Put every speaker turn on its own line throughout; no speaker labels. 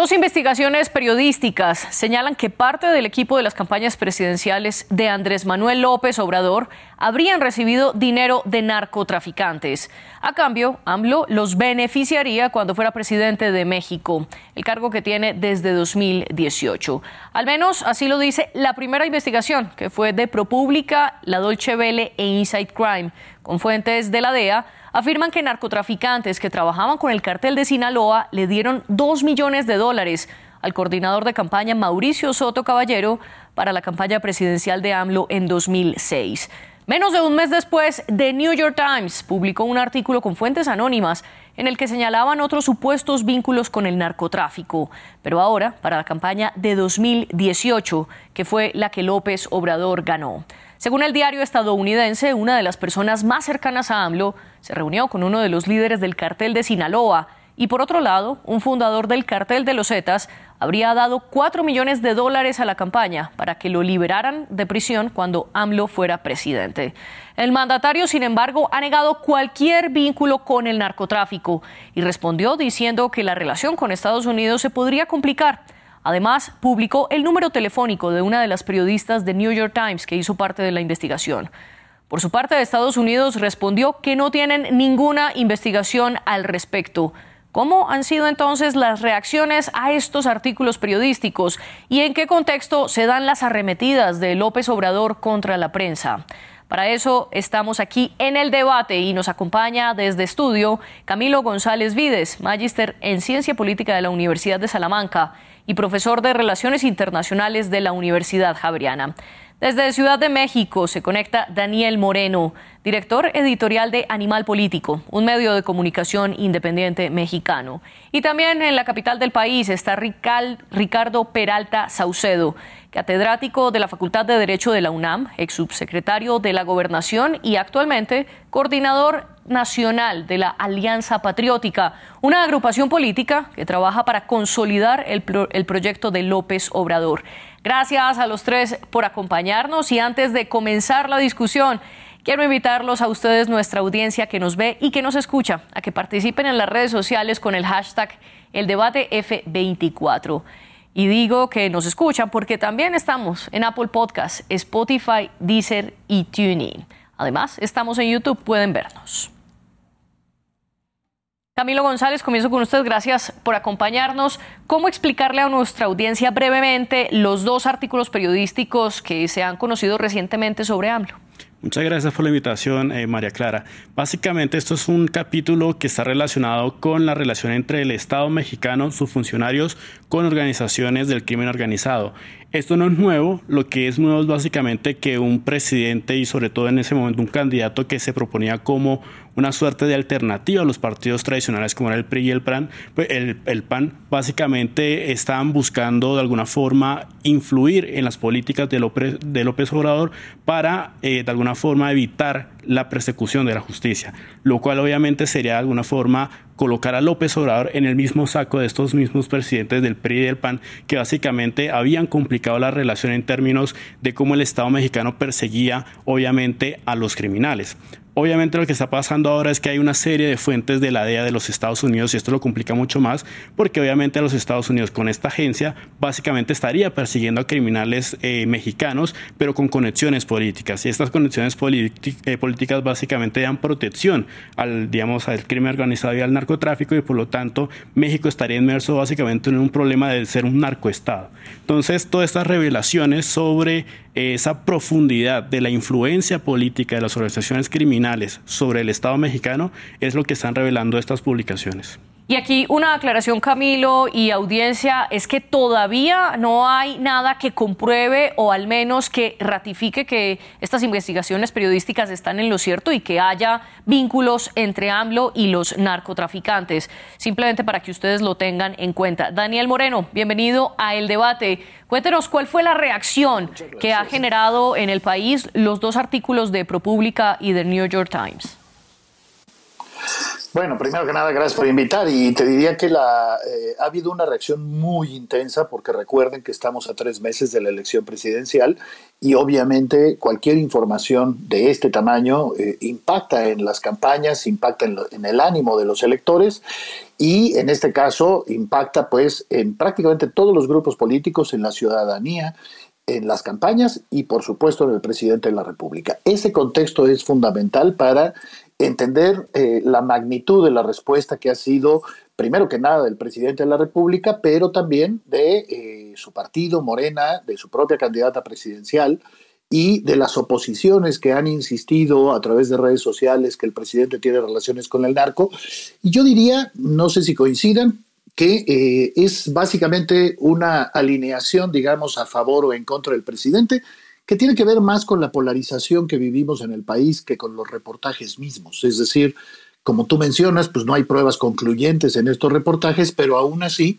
Dos investigaciones periodísticas señalan que parte del equipo de las campañas presidenciales de Andrés Manuel López Obrador habrían recibido dinero de narcotraficantes. A cambio, AMLO los beneficiaría cuando fuera presidente de México, el cargo que tiene desde 2018. Al menos así lo dice la primera investigación, que fue de ProPublica, La Dolce Vele e Inside Crime, con fuentes de la DEA afirman que narcotraficantes que trabajaban con el cartel de Sinaloa le dieron dos millones de dólares al coordinador de campaña Mauricio Soto Caballero para la campaña presidencial de AMLO en 2006. Menos de un mes después, The New York Times publicó un artículo con fuentes anónimas en el que señalaban otros supuestos vínculos con el narcotráfico. Pero ahora, para la campaña de 2018, que fue la que López Obrador ganó. Según el diario estadounidense, una de las personas más cercanas a AMLO se reunió con uno de los líderes del cartel de Sinaloa y por otro lado, un fundador del cartel de los Zetas habría dado 4 millones de dólares a la campaña para que lo liberaran de prisión cuando AMLO fuera presidente. El mandatario, sin embargo, ha negado cualquier vínculo con el narcotráfico y respondió diciendo que la relación con Estados Unidos se podría complicar Además, publicó el número telefónico de una de las periodistas de New York Times que hizo parte de la investigación. Por su parte, Estados Unidos respondió que no tienen ninguna investigación al respecto. ¿Cómo han sido entonces las reacciones a estos artículos periodísticos y en qué contexto se dan las arremetidas de López Obrador contra la prensa? Para eso estamos aquí en el debate y nos acompaña desde estudio Camilo González Vides, magíster en Ciencia Política de la Universidad de Salamanca y profesor de Relaciones Internacionales de la Universidad Javeriana. Desde Ciudad de México se conecta Daniel Moreno, director editorial de Animal Político, un medio de comunicación independiente mexicano. Y también en la capital del país está Ricardo Peralta Saucedo, catedrático de la Facultad de Derecho de la UNAM, ex subsecretario de la Gobernación y actualmente coordinador nacional de la Alianza Patriótica, una agrupación política que trabaja para consolidar el, el proyecto de López Obrador. Gracias a los tres por acompañarnos y antes de comenzar la discusión, quiero invitarlos a ustedes, nuestra audiencia que nos ve y que nos escucha, a que participen en las redes sociales con el hashtag el debate F24. Y digo que nos escuchan porque también estamos en Apple Podcasts, Spotify, Deezer y TuneIn. Además, estamos en YouTube, pueden vernos. Camilo González, comienzo con usted. Gracias por acompañarnos. ¿Cómo explicarle a nuestra audiencia brevemente los dos artículos periodísticos que se han conocido recientemente sobre AMLO?
Muchas gracias por la invitación, eh, María Clara. Básicamente esto es un capítulo que está relacionado con la relación entre el Estado mexicano, sus funcionarios, con organizaciones del crimen organizado. Esto no es nuevo, lo que es nuevo es básicamente que un presidente y sobre todo en ese momento un candidato que se proponía como una suerte de alternativa a los partidos tradicionales como era el PRI y el PAN, pues el, PAN básicamente estaban buscando de alguna forma influir en las políticas de López, de López Obrador para eh, de alguna forma evitar la persecución de la justicia, lo cual obviamente sería de alguna forma colocar a López Obrador en el mismo saco de estos mismos presidentes del PRI y del PAN que básicamente habían complicado la relación en términos de cómo el Estado mexicano perseguía obviamente a los criminales. Obviamente lo que está pasando ahora es que hay una serie de fuentes de la DEA de los Estados Unidos y esto lo complica mucho más porque obviamente los Estados Unidos con esta agencia básicamente estaría persiguiendo a criminales eh, mexicanos pero con conexiones políticas y estas conexiones eh, políticas básicamente dan protección al digamos al crimen organizado y al narcotráfico y por lo tanto México estaría inmerso básicamente en un problema de ser un narcoestado. Entonces todas estas revelaciones sobre esa profundidad de la influencia política de las organizaciones criminales sobre el Estado mexicano es lo que están revelando estas publicaciones.
Y aquí una aclaración, Camilo y audiencia, es que todavía no hay nada que compruebe o al menos que ratifique que estas investigaciones periodísticas están en lo cierto y que haya vínculos entre AMLO y los narcotraficantes. Simplemente para que ustedes lo tengan en cuenta. Daniel Moreno, bienvenido a El Debate. Cuéntenos cuál fue la reacción que ha generado en el país los dos artículos de ProPublica y del New York Times.
Bueno, primero que nada, gracias por invitar y te diría que la, eh, ha habido una reacción muy intensa porque recuerden que estamos a tres meses de la elección presidencial y obviamente cualquier información de este tamaño eh, impacta en las campañas, impacta en, en, el ánimo de los electores y en este caso impacta pues en prácticamente todos los grupos políticos, en la ciudadanía en las campañas y por supuesto en el presidente de la República. Ese contexto es fundamental para entender eh, la magnitud de la respuesta que ha sido, primero que nada, del presidente de la República, pero también de eh, su partido, Morena, de su propia candidata presidencial y de las oposiciones que han insistido a través de redes sociales que el presidente tiene relaciones con el narco. Y yo diría, no sé si coincidan, que eh, es básicamente una alineación, digamos, a favor o en contra del presidente, que tiene que ver más con la polarización que vivimos en el país que con los reportajes mismos. Es decir, como tú mencionas, pues no hay pruebas concluyentes en estos reportajes, pero aún así,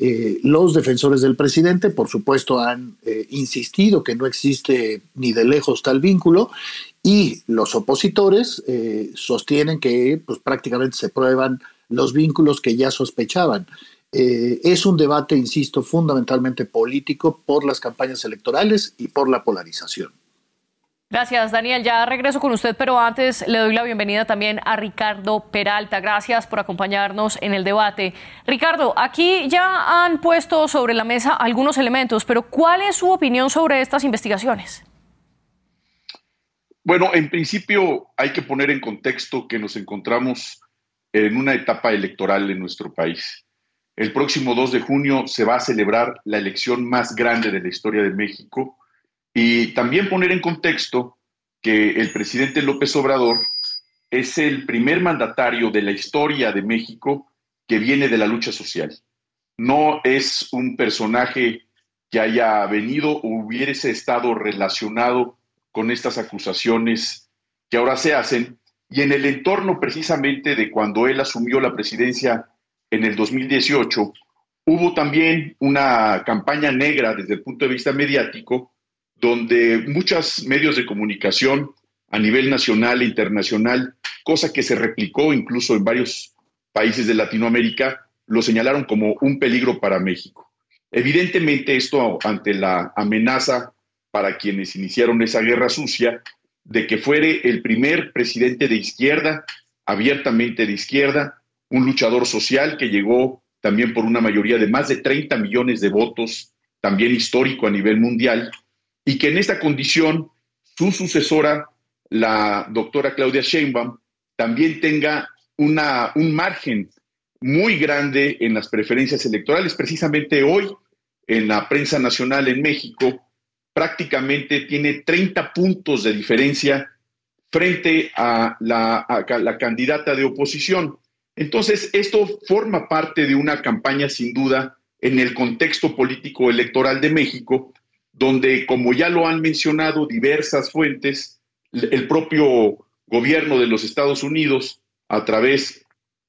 eh, los defensores del presidente, por supuesto, han eh, insistido que no existe ni de lejos tal vínculo y los opositores eh, sostienen que pues, prácticamente se prueban los vínculos que ya sospechaban. Eh, es un debate, insisto, fundamentalmente político por las campañas electorales y por la polarización.
Gracias, Daniel. Ya regreso con usted, pero antes le doy la bienvenida también a Ricardo Peralta. Gracias por acompañarnos en el debate. Ricardo, aquí ya han puesto sobre la mesa algunos elementos, pero ¿cuál es su opinión sobre estas investigaciones?
Bueno, en principio hay que poner en contexto que nos encontramos en una etapa electoral en nuestro país. El próximo 2 de junio se va a celebrar la elección más grande de la historia de México y también poner en contexto que el presidente López Obrador es el primer mandatario de la historia de México que viene de la lucha social. No es un personaje que haya venido o hubiese estado relacionado con estas acusaciones que ahora se hacen y en el entorno precisamente de cuando él asumió la presidencia en el 2018, hubo también una campaña negra desde el punto de vista mediático, donde muchos medios de comunicación a nivel nacional e internacional, cosa que se replicó incluso en varios países de Latinoamérica, lo señalaron como un peligro para México. Evidentemente esto ante la amenaza para quienes iniciaron esa guerra sucia de que fuere el primer presidente de izquierda, abiertamente de izquierda, un luchador social que llegó también por una mayoría de más de 30 millones de votos, también histórico a nivel mundial, y que en esta condición su sucesora, la doctora Claudia Sheinbaum, también tenga una, un margen muy grande en las preferencias electorales. Precisamente hoy, en la prensa nacional en México, prácticamente tiene 30 puntos de diferencia frente a la, a la candidata de oposición. Entonces, esto forma parte de una campaña sin duda en el contexto político electoral de México, donde, como ya lo han mencionado diversas fuentes, el propio gobierno de los Estados Unidos, a través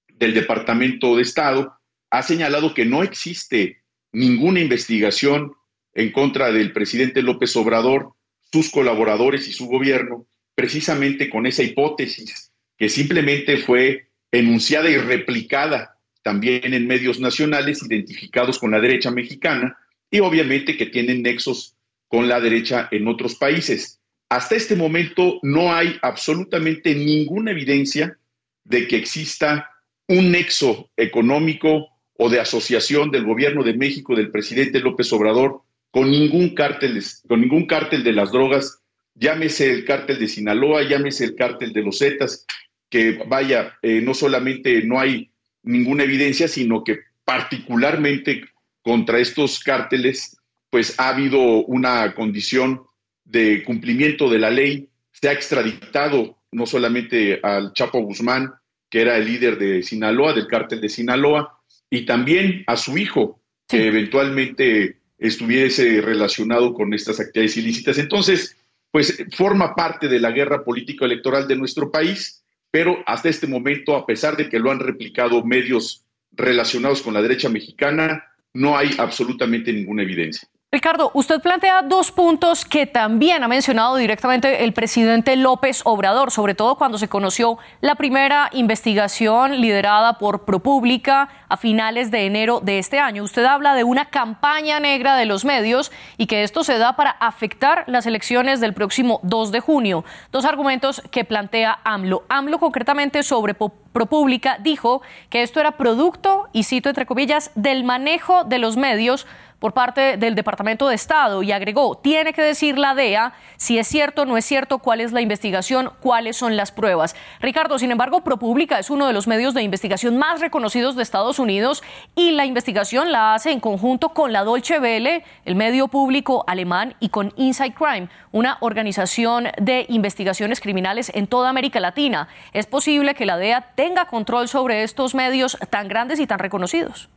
del Departamento de Estado, ha señalado que no existe ninguna investigación en contra del presidente López Obrador, sus colaboradores y su gobierno, precisamente con esa hipótesis que simplemente fue enunciada y replicada también en medios nacionales identificados con la derecha mexicana y obviamente que tienen nexos con la derecha en otros países. Hasta este momento no hay absolutamente ninguna evidencia de que exista un nexo económico o de asociación del gobierno de México, del presidente López Obrador, con ningún cártel, con ningún cártel de las drogas, llámese el cártel de Sinaloa, llámese el cártel de los Zetas, que vaya, eh, no solamente no hay ninguna evidencia, sino que particularmente contra estos cárteles, pues ha habido una condición de cumplimiento de la ley. Se ha extraditado no solamente al Chapo Guzmán, que era el líder de Sinaloa, del cártel de Sinaloa, y también a su hijo, que eventualmente estuviese relacionado con estas actividades ilícitas. Entonces, pues forma parte de la guerra político electoral de nuestro país pero hasta este momento, a pesar de que lo han replicado medios relacionados con la derecha mexicana, no hay absolutamente ninguna evidencia.
Ricardo, usted plantea dos puntos que también ha mencionado directamente el presidente López Obrador, sobre todo cuando se conoció la primera investigación liderada por ProPública a finales de enero de este año. Usted habla de una campaña negra de los medios y que esto se da para afectar las elecciones del próximo 2 de junio. Dos argumentos que plantea AMLO. AMLO concretamente sobre ProPública dijo que esto era producto, y cito entre comillas, del manejo de los medios por parte del Departamento de Estado y agregó, tiene que decir la DEA si es cierto o no es cierto, cuál es la investigación, cuáles son las pruebas. Ricardo, sin embargo, ProPublica es uno de los medios de investigación más reconocidos de Estados Unidos y la investigación la hace en conjunto con la Deutsche Welle, el medio público alemán, y con Inside Crime, una organización de investigaciones criminales en toda América Latina. ¿Es posible que la DEA tenga control sobre estos medios tan grandes y tan reconocidos?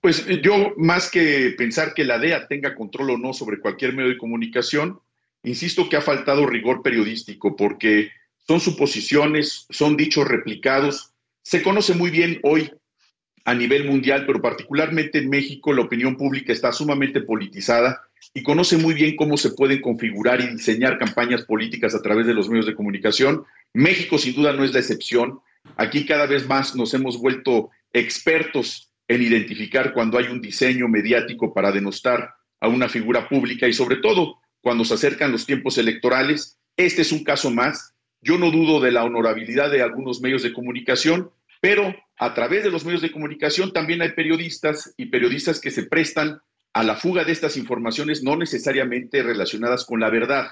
Pues eh, yo, más que pensar que la DEA tenga control o no sobre cualquier medio de comunicación, insisto que ha faltado rigor periodístico porque son suposiciones, son dichos replicados. Se conoce muy bien hoy a nivel mundial, pero particularmente en México la opinión pública está sumamente politizada y conoce muy bien cómo se pueden configurar y diseñar campañas políticas a través de los medios de comunicación. México sin duda no es la excepción. Aquí cada vez más nos hemos vuelto expertos en identificar cuando hay un diseño mediático para denostar a una figura pública y sobre todo cuando se acercan los tiempos electorales. Este es un caso más. Yo no dudo de la honorabilidad de algunos medios de comunicación, pero a través de los medios de comunicación también hay periodistas y periodistas que se prestan a la fuga de estas informaciones no necesariamente relacionadas con la verdad.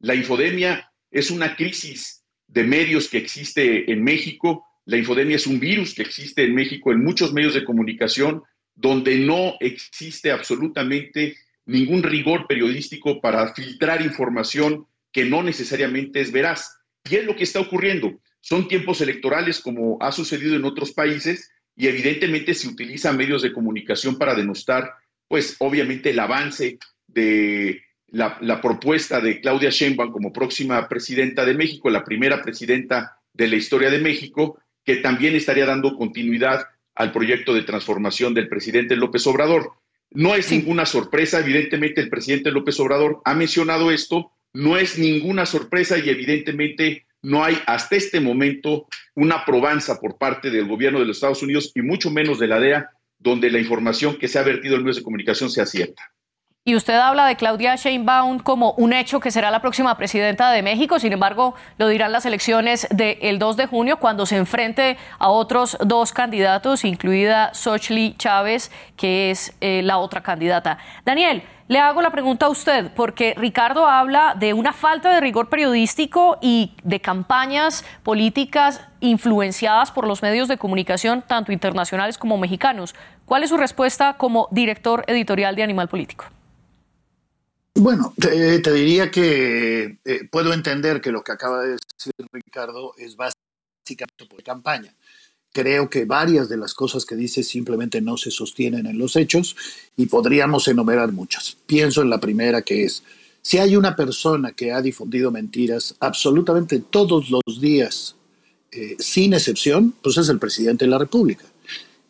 La infodemia es una crisis de medios que existe en México la infodemia es un virus que existe en México en muchos medios de comunicación donde no existe absolutamente ningún rigor periodístico para filtrar información que no necesariamente es veraz. Y es lo que está ocurriendo. Son tiempos electorales como ha sucedido en otros países y evidentemente se utilizan medios de comunicación para denostar, pues obviamente el avance de la, la propuesta de Claudia Sheinbaum como próxima presidenta de México, la primera presidenta de la historia de México, que también estaría dando continuidad al proyecto de transformación del presidente López Obrador. No es ninguna sorpresa, evidentemente el presidente López Obrador ha mencionado esto, no es ninguna sorpresa y evidentemente no hay hasta este momento una probanza por parte del gobierno de los Estados Unidos y mucho menos de la DEA donde la información que se ha vertido en medios de comunicación sea cierta.
Y usted habla de Claudia Sheinbaum como un hecho que será la próxima presidenta de México. Sin embargo, lo dirán las elecciones del 2 de junio cuando se enfrente a otros dos candidatos, incluida Xochitl Chávez, que es eh, la otra candidata. Daniel, le hago la pregunta a usted, porque Ricardo habla de una falta de rigor periodístico y de campañas políticas influenciadas por los medios de comunicación, tanto internacionales como mexicanos. ¿Cuál es su respuesta como director editorial de Animal Político?
Bueno, te, diría que eh, puedo entender que lo que acaba de decir Ricardo es básicamente por campaña. Creo que varias de las cosas que dice simplemente no se sostienen en los hechos y podríamos enumerar muchas. Pienso en la primera que es, si hay una persona que ha difundido mentiras absolutamente todos los días, eh, sin excepción, pues es el presidente de la República.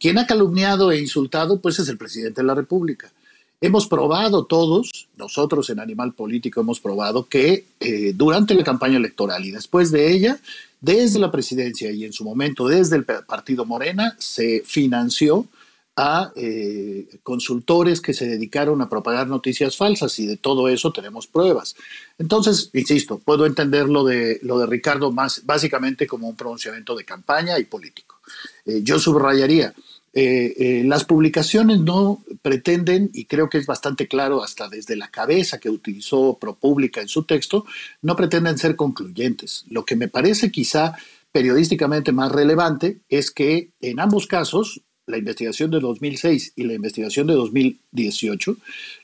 Quien ha calumniado e insultado, pues es el presidente de la República. Hemos probado todos, nosotros en Animal Político hemos probado que eh, durante la campaña electoral y después de ella, desde la presidencia y en su momento desde el partido Morena, se financió a eh, consultores que se dedicaron a propagar noticias falsas y de todo eso tenemos pruebas. Entonces, insisto, puedo entender lo de, lo de Ricardo más básicamente como un pronunciamiento de campaña y político. Eh, yo subrayaría, eh, eh, las publicaciones no pretenden, y creo que es bastante claro hasta desde la cabeza que utilizó ProPublica en su texto, no pretenden ser concluyentes. Lo que me parece quizá periodísticamente más relevante es que en ambos casos, la investigación de 2006 y la investigación de 2018,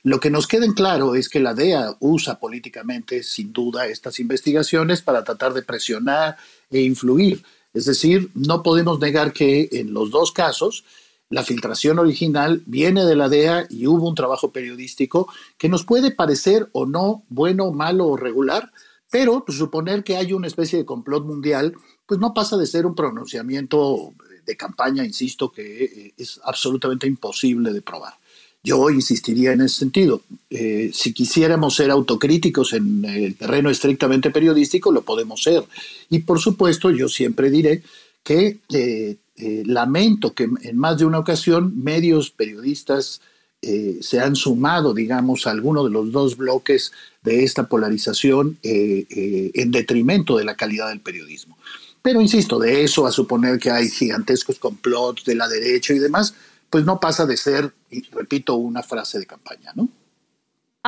lo que nos queda claro es que la DEA usa políticamente, sin duda, estas investigaciones para tratar de presionar e influir es decir, no podemos negar que en los dos casos la filtración original viene de la DEA y hubo un trabajo periodístico que nos puede parecer o no bueno, malo o regular, pero pues, suponer que hay una especie de complot mundial, pues no pasa de ser un pronunciamiento de campaña, insisto, que eh, es absolutamente imposible de probar. Yo insistiría en ese sentido. Eh, si quisiéramos ser autocríticos en el terreno estrictamente periodístico, lo podemos ser. Y por supuesto, yo siempre diré que eh, eh, lamento que en más de una ocasión medios, periodistas, se han sumado, digamos, a alguno de los dos bloques de esta polarización en detrimento de la calidad del periodismo. Pero insisto, de eso a suponer que hay gigantescos complots de la derecha y demás, pues no pasa de ser, y repito, una frase de campaña, ¿no?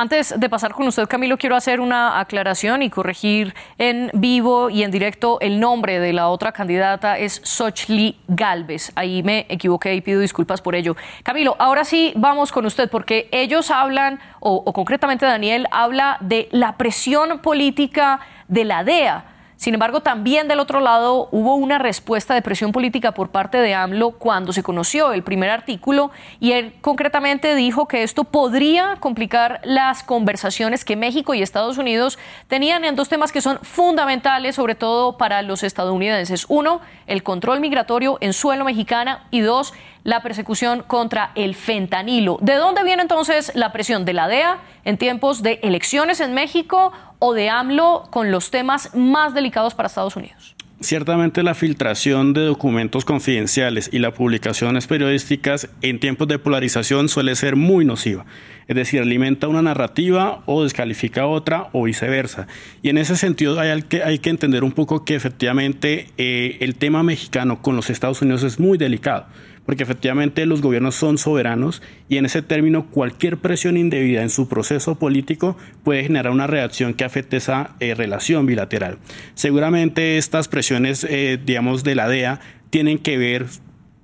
Antes de pasar con usted, Camilo, quiero hacer una aclaración y corregir en vivo y en directo el nombre de la otra candidata, es Xochli Galvez. Ahí me equivoqué y pido disculpas por ello. Camilo, ahora sí vamos con usted, porque ellos hablan, o concretamente Daniel, habla de la presión política de la DEA sin embargo, también del otro lado hubo una respuesta de presión política por parte de AMLO cuando se conoció el primer artículo y él concretamente dijo que esto podría complicar las conversaciones que México y Estados Unidos tenían en dos temas que son fundamentales, sobre todo para los estadounidenses. Uno, el control migratorio en suelo mexicana y dos, la persecución contra el fentanilo. ¿De dónde viene entonces la presión de la DEA en tiempos de elecciones en México o de AMLO con los temas más delicados para Estados Unidos?
Ciertamente la filtración de documentos confidenciales y las publicaciones periodísticas en tiempos de polarización suele ser muy nociva. Es decir, alimenta una narrativa o descalifica otra o viceversa. Y en ese sentido hay que, hay que entender un poco que efectivamente eh, el tema mexicano con los Estados Unidos es muy delicado porque efectivamente los gobiernos son soberanos y en ese término cualquier presión indebida en su proceso político puede generar una reacción que afecte esa eh, relación bilateral. Seguramente estas presiones, eh, digamos, de la DEA tienen que ver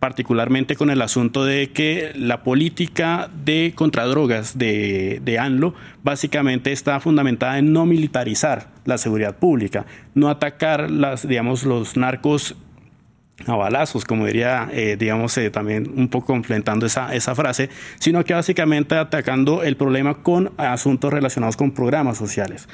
particularmente con el asunto de que la política de contradrogas de, de ANLO básicamente está fundamentada en no militarizar la seguridad pública, no atacar las, digamos, los narcos a balazos, como diría, eh, digamos, eh, también un poco complementando esa, esa frase, sino que básicamente atacando el problema con asuntos relacionados con programas sociales.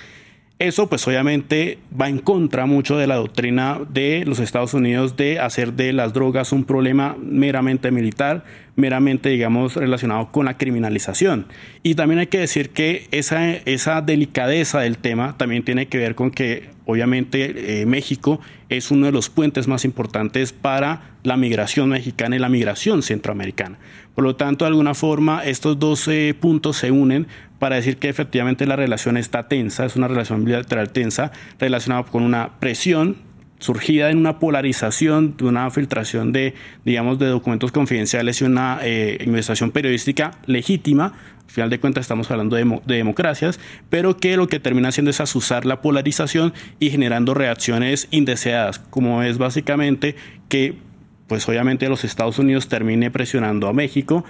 Eso pues obviamente va en contra mucho de la doctrina de los Estados Unidos de hacer de las drogas un problema meramente militar, meramente digamos relacionado con la criminalización. Y también hay que decir que esa, esa delicadeza del tema también tiene que ver con que obviamente eh, México es uno de los puentes más importantes para la migración mexicana y la migración centroamericana. Por lo tanto, de alguna forma, estos dos puntos se unen para decir que efectivamente la relación está tensa, es una relación bilateral tensa, relacionada con una presión surgida en una polarización, de una filtración de, digamos, de documentos confidenciales y una eh, investigación periodística legítima, al final de cuentas estamos hablando de, de, democracias, pero que lo que termina haciendo es asusar la polarización y generando reacciones indeseadas, como es básicamente que pues obviamente los Estados Unidos termine presionando a México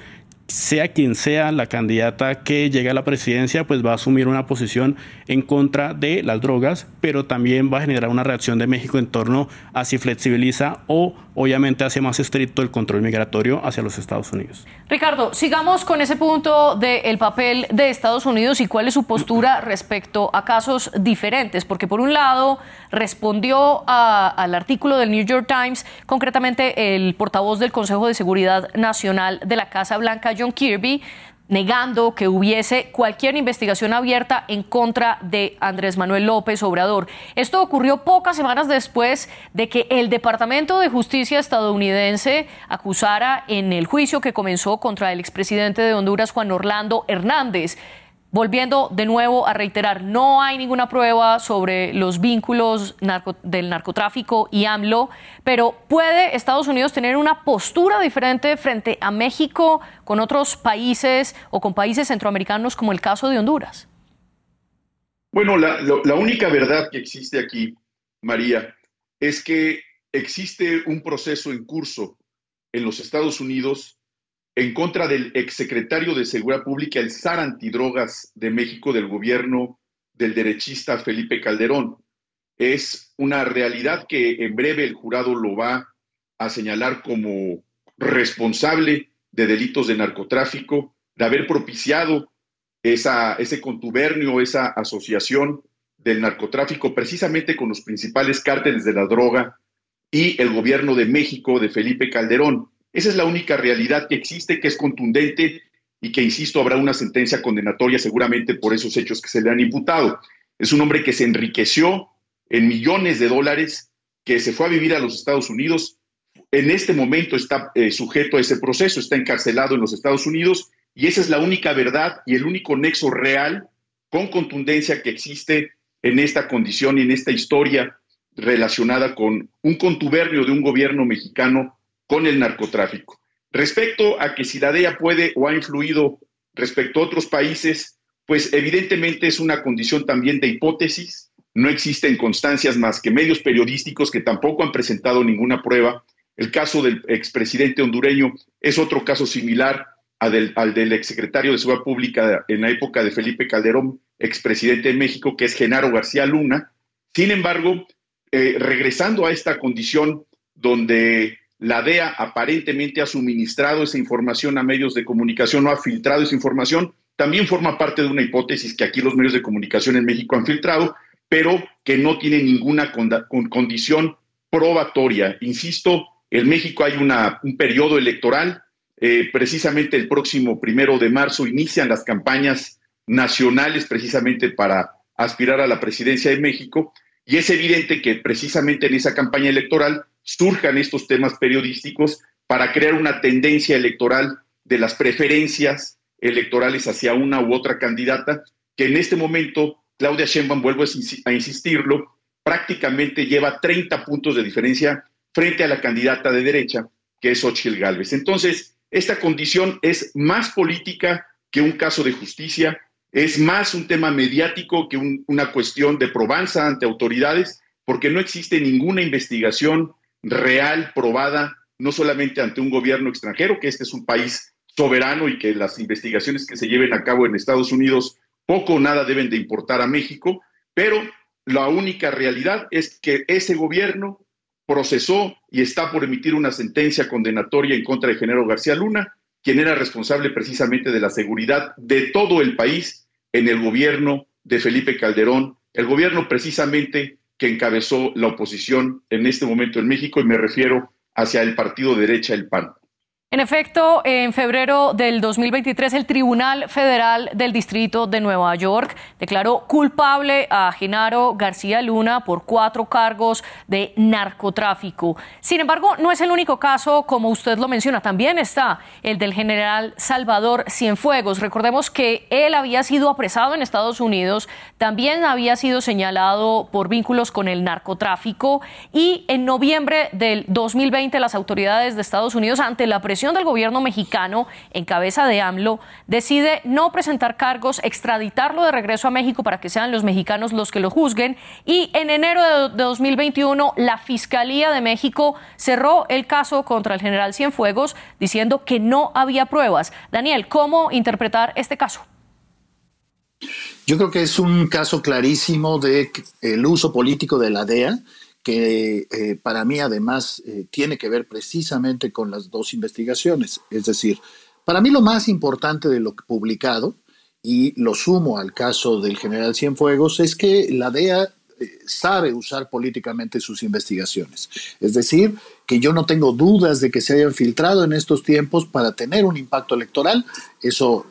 sea quien sea la candidata que llegue a la presidencia, pues va a asumir una posición en contra de las drogas, pero también va a generar una reacción de México en torno a si flexibiliza o obviamente hace más estricto el control migratorio hacia los Estados Unidos.
Ricardo, sigamos con ese punto del papel de Estados Unidos y cuál es su postura respecto a casos diferentes, porque por un lado respondió al artículo del New York Times, concretamente el portavoz del Consejo de Seguridad Nacional de la Casa Blanca, Kirby, negando que hubiese cualquier investigación abierta en contra de Andrés Manuel López Obrador. Esto ocurrió pocas semanas después de que el Departamento de Justicia estadounidense acusara en el juicio que comenzó contra el expresidente de Honduras, Juan Orlando Hernández, Volviendo de nuevo a reiterar, no hay ninguna prueba sobre los vínculos del narcotráfico y AMLO, pero ¿puede Estados Unidos tener una postura diferente frente a México con otros países o con países centroamericanos como el caso de Honduras?
Bueno, la, la única verdad que existe aquí, María, es que existe un proceso en curso en los Estados Unidos en contra del exsecretario de Seguridad Pública, el SAR Antidrogas de México del gobierno del derechista Felipe Calderón. Es una realidad que en breve el jurado lo va a señalar como responsable de delitos de narcotráfico, de haber propiciado esa, ese contubernio, esa asociación del narcotráfico precisamente con los principales cárteles de la droga y el gobierno de México de Felipe Calderón. Esa es la única realidad que existe, que es contundente y que, insisto, habrá una sentencia condenatoria seguramente por esos hechos que se le han imputado. Es un hombre que se enriqueció en millones de dólares, que se fue a vivir a los Estados Unidos. En este momento está eh, sujeto a ese proceso, está encarcelado en los Estados Unidos y esa es la única verdad y el único nexo real con contundencia que existe en esta condición y en esta historia relacionada con un contubernio de un gobierno mexicano con el narcotráfico. Respecto a que si la DEA puede o ha influido respecto a otros países, pues evidentemente es una condición también de hipótesis. No existen constancias más que medios periodísticos que tampoco han presentado ninguna prueba. El caso del expresidente hondureño es otro caso similar del, al del exsecretario de Seguridad Pública en la época de Felipe Calderón, expresidente de México, que es Genaro García Luna. Sin embargo, eh, regresando a esta condición donde la DEA aparentemente ha suministrado esa información a medios de comunicación o ha filtrado esa información, también forma parte de una hipótesis que aquí los medios de comunicación en México han filtrado, pero que no tiene ninguna condición probatoria. Insisto, en México hay una, un periodo electoral, eh, precisamente el próximo primero de marzo inician las campañas nacionales precisamente para aspirar a la presidencia de México y es evidente que precisamente en esa campaña electoral surjan estos temas periodísticos para crear una tendencia electoral de las preferencias electorales hacia una u otra candidata, que en este momento Claudia Sheinbaum, vuelvo a insistirlo, prácticamente lleva 30 puntos de diferencia frente a la candidata de derecha, que es Xochitl Gálvez. Entonces, esta condición es más política que un caso de justicia es más un tema mediático que una cuestión de probanza ante autoridades, porque no existe ninguna investigación real, probada, no solamente ante un gobierno extranjero, que este es un país soberano y que las investigaciones que se lleven a cabo en Estados Unidos poco o nada deben de importar a México, pero la única realidad es que ese gobierno procesó y está por emitir una sentencia condenatoria en contra de Genero García Luna, quien era responsable precisamente de la seguridad de todo el país en el gobierno de Felipe Calderón, el gobierno precisamente que encabezó la oposición en este momento en México, y me refiero hacia el partido derecha, el PAN.
En efecto, en febrero del 2023, el Tribunal Federal del Distrito de Nueva York declaró culpable a Genaro García Luna por cuatro cargos de narcotráfico. Sin embargo, no es el único caso, como usted lo menciona, también está el del general Salvador Cienfuegos. Recordemos que él había sido apresado en Estados Unidos, también había sido señalado por vínculos con el narcotráfico y en noviembre del 2020 las autoridades de Estados Unidos, ante la presión del gobierno mexicano, en cabeza de AMLO, decide no presentar cargos, extraditarlo de regreso a México para que sean los mexicanos los que lo juzguen. Y en enero de 2021, la Fiscalía de México cerró el caso contra el general Cienfuegos, diciendo que no había pruebas. Daniel, ¿cómo interpretar este caso?
Yo creo que es un caso clarísimo de el uso político de la DEA que eh, para mí además eh, tiene que ver precisamente con las dos investigaciones. Es decir, para mí lo más importante de lo publicado, y lo sumo al caso del general Cienfuegos, es que la DEA eh, sabe usar políticamente sus investigaciones. Es decir, que yo no tengo dudas de que se hayan filtrado en estos tiempos para tener un impacto electoral. Eso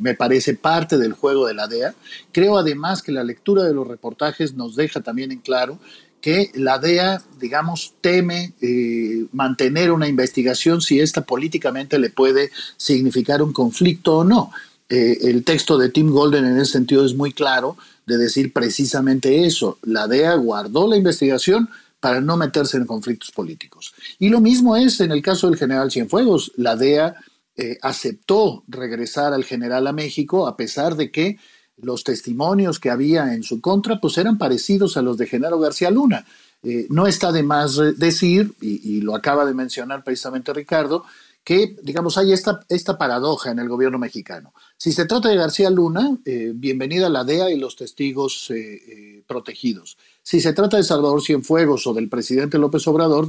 me parece parte del juego de la DEA. Creo además que la lectura de los reportajes nos deja también en claro que la DEA, digamos, teme eh, mantener una investigación si esta políticamente le puede significar un conflicto o no. Eh, el texto de Tim Golden en ese sentido es muy claro de decir precisamente eso. La DEA guardó la investigación para no meterse en conflictos políticos. Y lo mismo es en el caso del general Cienfuegos. La DEA eh, aceptó regresar al general a México a pesar de que los testimonios que había en su contra pues eran parecidos a los de Genaro García Luna. Eh, no está de más decir, y, lo acaba de mencionar precisamente Ricardo, que, digamos, hay esta, esta paradoja en el gobierno mexicano. Si se trata de García Luna, eh, bienvenida la DEA y los testigos eh, protegidos. Si se trata de Salvador Cienfuegos o del presidente López Obrador,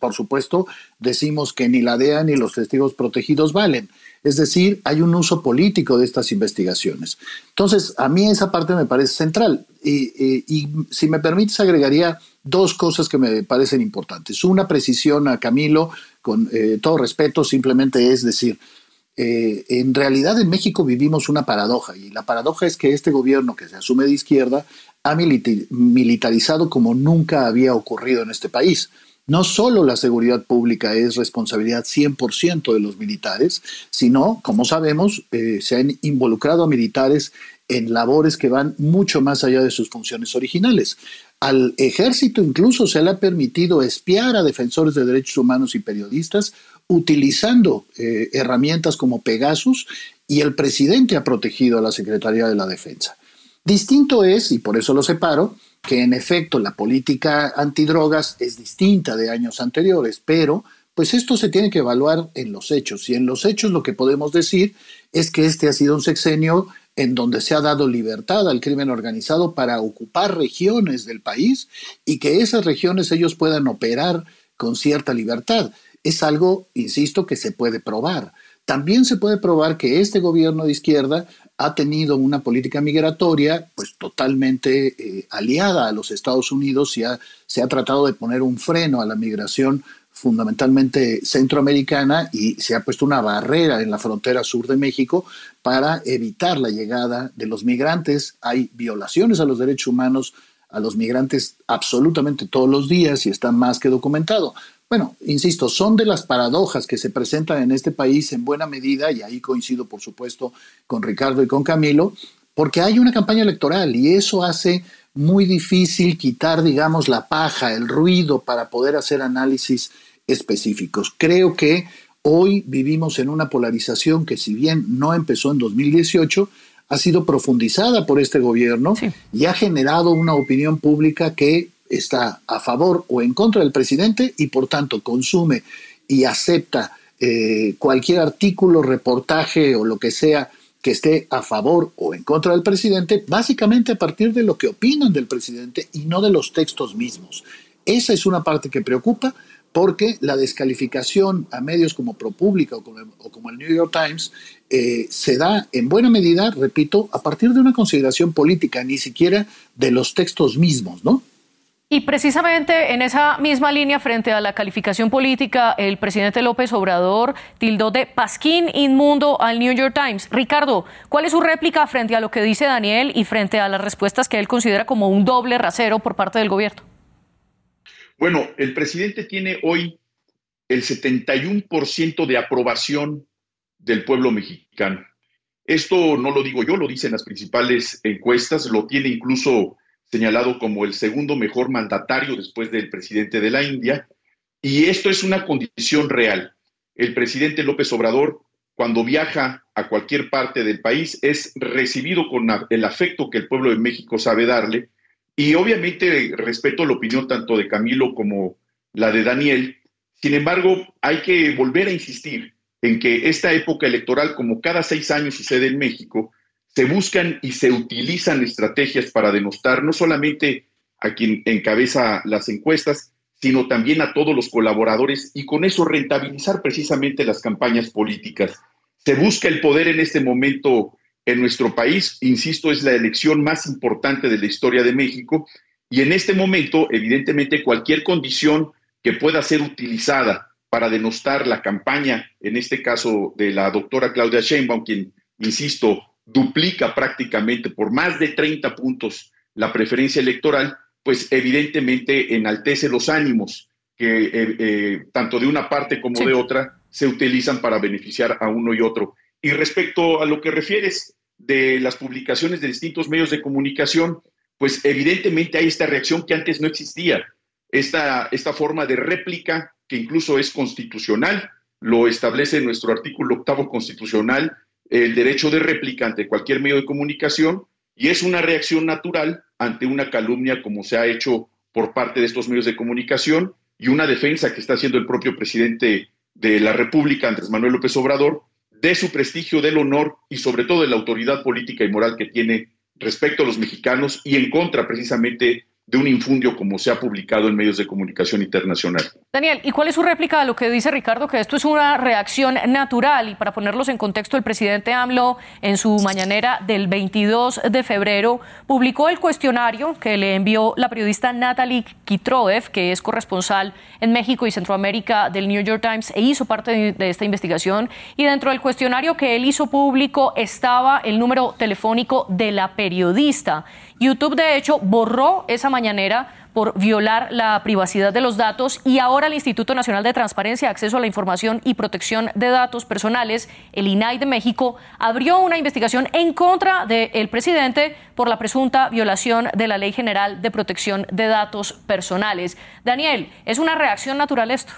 por supuesto, decimos que ni la DEA ni los testigos protegidos valen. Es decir, hay un uso político de estas investigaciones. Entonces, a mí esa parte me parece central. Y, si me permites, agregaría dos cosas que me parecen importantes. Una precisión a Camilo, con eh, todo respeto, simplemente es decir, eh, en realidad en México vivimos una paradoja y la paradoja es que este gobierno que se asume de izquierda ha militarizado como nunca había ocurrido en este país. No solo la seguridad pública es responsabilidad 100% de los militares, sino, como sabemos, eh, se han involucrado a militares en labores que van mucho más allá de sus funciones originales. Al ejército incluso se le ha permitido espiar a defensores de derechos humanos y periodistas utilizando eh, herramientas como Pegasus y el presidente ha protegido a la Secretaría de la Defensa. Distinto es, y por eso lo separo, que en efecto la política antidrogas es distinta de años anteriores, pero pues esto se tiene que evaluar en los hechos. Y en los hechos lo que podemos decir es que este ha sido un sexenio en donde se ha dado libertad al crimen organizado para ocupar regiones del país y que esas regiones ellos puedan operar con cierta libertad. Es algo, insisto, que se puede probar. También se puede probar que este gobierno de izquierda ha tenido una política migratoria pues totalmente eh, aliada a los Estados Unidos y se ha tratado de poner un freno a la migración fundamentalmente centroamericana y se ha puesto una barrera en la frontera sur de México para evitar la llegada de los migrantes. Hay violaciones a los derechos humanos a los migrantes absolutamente todos los días y está más que documentado. Bueno, insisto, son de las paradojas que se presentan en este país en buena medida, y ahí coincido por supuesto con Ricardo y con Camilo, porque hay una campaña electoral y eso hace muy difícil quitar, digamos, la paja, el ruido para poder hacer análisis específicos. Creo que hoy vivimos en una polarización que si bien no empezó en 2018, ha sido profundizada por este gobierno y ha generado una opinión pública que está a favor o en contra del presidente y por tanto consume y acepta eh, cualquier artículo, reportaje o lo que sea que esté a favor o en contra del presidente, básicamente a partir de lo que opinan del presidente y no de los textos mismos. Esa es una parte que preocupa porque la descalificación a medios como ProPublica o como, el New York Times eh, se da en buena medida, repito, a partir de una consideración política, ni siquiera de los textos mismos, ¿no?
Y precisamente en esa misma línea, frente a la calificación política, el presidente López Obrador tildó de pasquín inmundo al New York Times. Ricardo, ¿cuál es su réplica frente a lo que dice Daniel y frente a las respuestas que él considera como un doble rasero por parte del gobierno?
Bueno, el presidente tiene hoy el 71% de aprobación del pueblo mexicano. Esto no lo digo yo, lo dicen las principales encuestas, lo tiene incluso señalado como el segundo mejor mandatario después del presidente de la India, y esto es una condición real. El presidente López Obrador, cuando viaja a cualquier parte del país, es recibido con el afecto que el pueblo de México sabe darle, y obviamente respeto la opinión tanto de Camilo como la de Daniel. Sin embargo, hay que volver a insistir en que esta época electoral, como cada seis años sucede en México, se buscan y se utilizan estrategias para denostar no solamente a quien encabeza las encuestas, sino también a todos los colaboradores y con eso rentabilizar precisamente las campañas políticas. Se busca el poder en este momento en nuestro país, insisto, es la elección más importante de la historia de México y en este momento, evidentemente, cualquier condición que pueda ser utilizada para denostar la campaña, en este caso de la doctora Claudia Sheinbaum, quien, insisto, duplica prácticamente por más de 30 puntos la preferencia electoral, pues evidentemente enaltece los ánimos que eh, eh, tanto de una parte como de otra se utilizan para beneficiar a uno y otro. Y respecto a lo que refieres de las publicaciones de distintos medios de comunicación, pues evidentemente hay esta reacción que antes no existía, esta, esta forma de réplica que incluso es constitucional, lo establece nuestro artículo octavo constitucional, el derecho de réplica ante cualquier medio de comunicación, y es una reacción natural ante una calumnia como se ha hecho por parte de estos medios de comunicación y una defensa que está haciendo el propio presidente de la República, Andrés Manuel López Obrador, de su prestigio, del honor y sobre todo de la autoridad política y moral que tiene respecto a los mexicanos y en contra precisamente de un infundio como se ha publicado en medios de comunicación internacional.
Daniel, ¿y cuál es su réplica a lo que dice Ricardo, que esto es una reacción natural? Y para ponerlos en contexto, el presidente AMLO en su mañanera del 22 de febrero publicó el cuestionario que le envió la periodista Natalie Kitroev, que es corresponsal en México y Centroamérica del New York Times e hizo parte de esta investigación. Y dentro del cuestionario que él hizo público estaba el número telefónico de la periodista. YouTube, de hecho, borró esa mañanera por violar la privacidad de los datos y ahora el Instituto Nacional de Transparencia, Acceso a la Información y Protección de Datos Personales, el INAI de México, abrió una investigación en contra del presidente por la presunta violación de la Ley General de Protección de Datos Personales. Daniel, ¿es una reacción natural esto?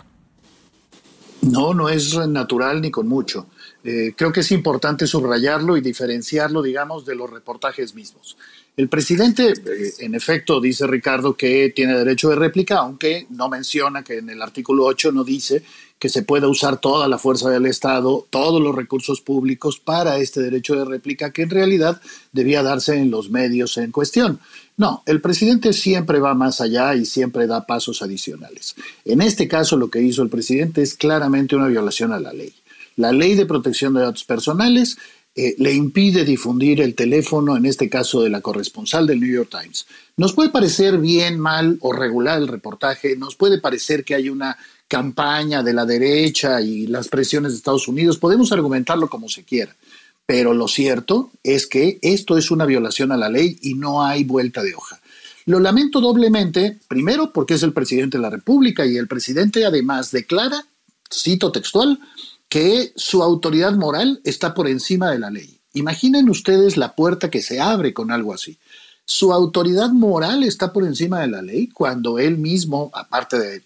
No, no es natural ni con mucho. Eh, creo que es importante subrayarlo y diferenciarlo, digamos, de los reportajes mismos. El presidente, eh, en efecto, dice Ricardo que tiene derecho de réplica, aunque no menciona que en el artículo 8 no dice que se pueda usar toda la fuerza del Estado, todos los recursos públicos para este derecho de réplica que en realidad debía darse en los medios en cuestión. No, el presidente siempre va más allá y siempre da pasos adicionales. En este caso lo que hizo el presidente es claramente una violación a la ley. La ley de protección de datos personales eh, le impide difundir el teléfono, en este caso de la corresponsal del New York Times. Nos puede parecer bien, mal o regular el reportaje, nos puede parecer que hay una campaña de la derecha y las presiones de Estados Unidos, podemos argumentarlo como se quiera, pero lo cierto es que esto es una violación a la ley y no hay vuelta de hoja. Lo lamento doblemente, primero porque es el presidente de la República y el presidente además declara, cito textual, que su autoridad moral está por encima de la ley. Imaginen ustedes la puerta que se abre con algo así. Su autoridad moral está por encima de la ley cuando él mismo, aparte de, eh,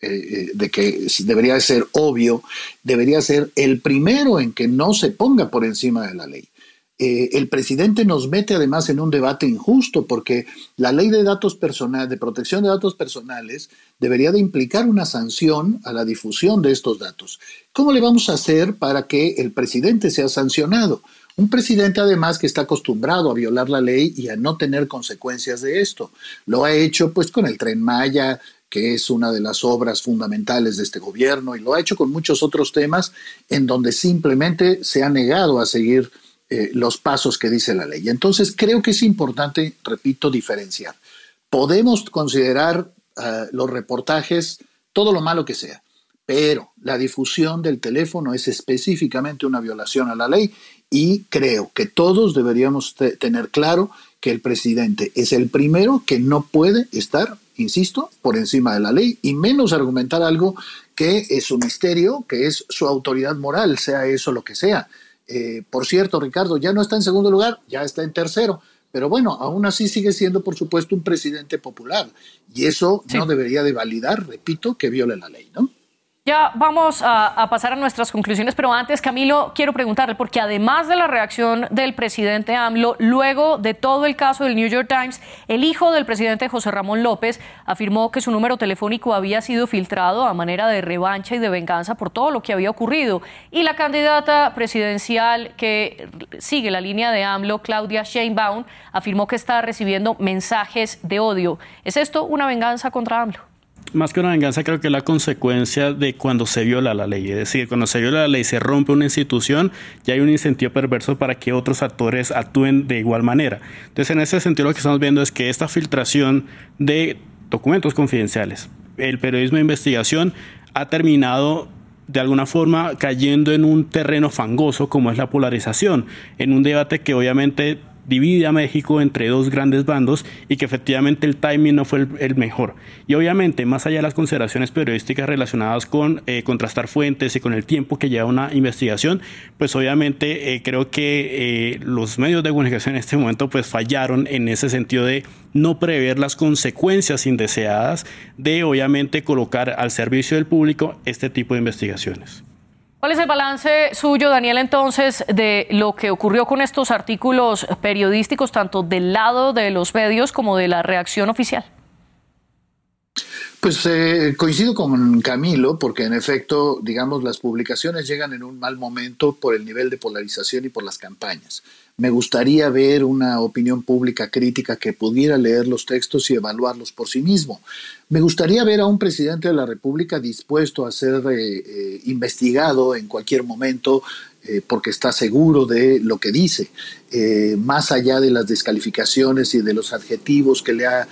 eh, de que debería ser obvio, debería ser el primero en que no se ponga por encima de la ley. Eh, el presidente nos mete además en un debate injusto porque la ley de datos personales, de protección de datos personales, debería de implicar una sanción a la difusión de estos datos. ¿Cómo le vamos a hacer para que el presidente sea sancionado? Un presidente además que está acostumbrado a violar la ley y a no tener consecuencias de esto. Lo ha hecho pues con el tren Maya, que es una de las obras fundamentales de este gobierno, y lo ha hecho con muchos otros temas en donde simplemente se ha negado a seguir eh, los pasos que dice la ley. Entonces, creo que es importante, repito, diferenciar. Podemos considerar eh, los reportajes todo lo malo que sea, pero la difusión del teléfono es específicamente una violación a la ley y creo que todos deberíamos tener claro que el presidente es el primero que no puede estar, insisto, por encima de la ley y menos argumentar algo que es un misterio, que es su autoridad moral, sea eso lo que sea. Eh, por cierto, Ricardo, ya no está en segundo lugar, ya está en tercero. Pero bueno, aún así sigue siendo, por supuesto, un presidente popular. Y eso no debería de validar, repito, que viole la ley, ¿no?
Ya vamos a, pasar a nuestras conclusiones, pero antes, Camilo, quiero preguntarle, porque además de la reacción del presidente AMLO, luego de todo el caso del New York Times, el hijo del presidente José Ramón López afirmó que su número telefónico había sido filtrado a manera de revancha y de venganza por todo lo que había ocurrido. Y la candidata presidencial que sigue la línea de AMLO, Claudia Sheinbaum, afirmó que está recibiendo mensajes de odio. ¿Es esto una venganza contra AMLO?
Más que una venganza, creo que es la consecuencia de cuando se viola la ley. Es decir, cuando se viola la ley, se rompe una institución, ya hay un incentivo perverso para que otros actores actúen de igual manera. Entonces, en ese sentido, lo que estamos viendo es que esta filtración de documentos confidenciales, el periodismo de investigación, ha terminado de alguna forma cayendo en un terreno fangoso como es la polarización, en un debate que obviamente divide a México entre dos grandes bandos y que efectivamente el timing no fue el, mejor. Y obviamente, más allá de las consideraciones periodísticas relacionadas con eh, contrastar fuentes y con el tiempo que lleva una investigación, pues obviamente eh, creo que eh, los medios de comunicación en este momento pues fallaron en ese sentido de no prever las consecuencias indeseadas de obviamente colocar al servicio del público este tipo de investigaciones.
¿Cuál es el balance suyo, Daniel, entonces, de lo que ocurrió con estos artículos periodísticos, tanto del lado de los medios como de la reacción oficial?
Pues eh, coincido con Camilo, porque en efecto, digamos, las publicaciones llegan en un mal momento por el nivel de polarización y por las campañas. Me gustaría ver una opinión pública crítica que pudiera leer los textos y evaluarlos por sí mismo. Me gustaría ver a un presidente de la República dispuesto a ser eh, eh, investigado en cualquier momento eh, porque está seguro de lo que dice, más allá de las descalificaciones y de los adjetivos que, le ha,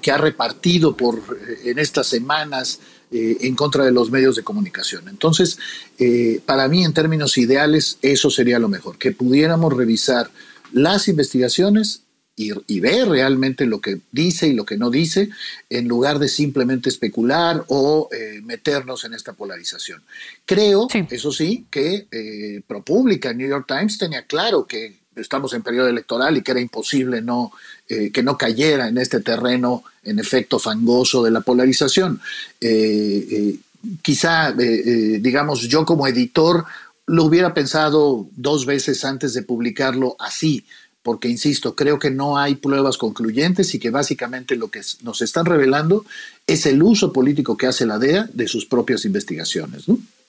que ha repartido por, en estas semanas eh, en contra de los medios de comunicación. Entonces, eh, para mí, en términos ideales, eso sería lo mejor, que pudiéramos revisar las investigaciones y, ver realmente lo que dice y lo que no dice, en lugar de simplemente especular o eh, meternos en esta polarización. Creo, eso sí, que ProPublica, New York Times, tenía claro que estamos en periodo electoral y que era imposible no, eh, que no cayera en este terreno, en efecto fangoso de la polarización. Eh, eh, quizá, digamos, yo como editor lo hubiera pensado dos veces antes de publicarlo así, porque, insisto, creo que no hay pruebas concluyentes y que básicamente lo que nos están revelando es el uso político que hace la DEA de sus propias investigaciones.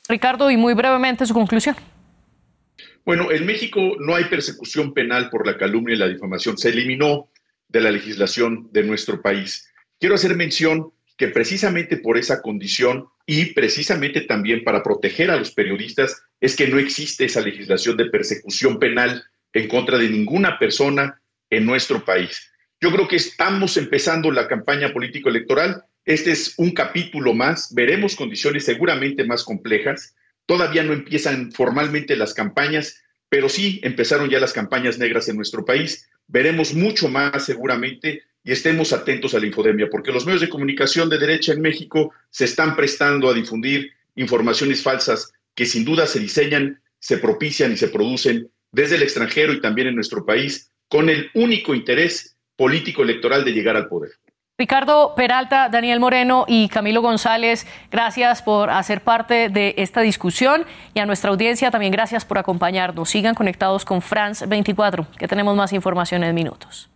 Ricardo, y muy brevemente su conclusión.
Bueno, en México no hay persecución penal por la calumnia y la difamación. Se eliminó de la legislación de nuestro país. Quiero hacer mención que precisamente por esa condición y precisamente también para proteger a los periodistas es que no existe esa legislación de persecución penal en contra de ninguna persona en nuestro país. Yo creo que estamos empezando la campaña político-electoral. Este es un capítulo más. Veremos condiciones seguramente más complejas. Todavía no empiezan formalmente las campañas, pero sí empezaron ya las campañas negras en nuestro país. Veremos mucho más seguramente y estemos atentos a la infodemia, porque los medios de comunicación de derecha en México se están prestando a difundir informaciones falsas que sin duda se diseñan, se propician y se producen desde el extranjero y también en nuestro país con el único interés político electoral de llegar al poder.
Ricardo Peralta, Daniel Moreno y Camilo González, gracias por hacer parte de esta discusión y a nuestra audiencia también gracias por acompañarnos. Sigan conectados con France 24, que tenemos más información en minutos.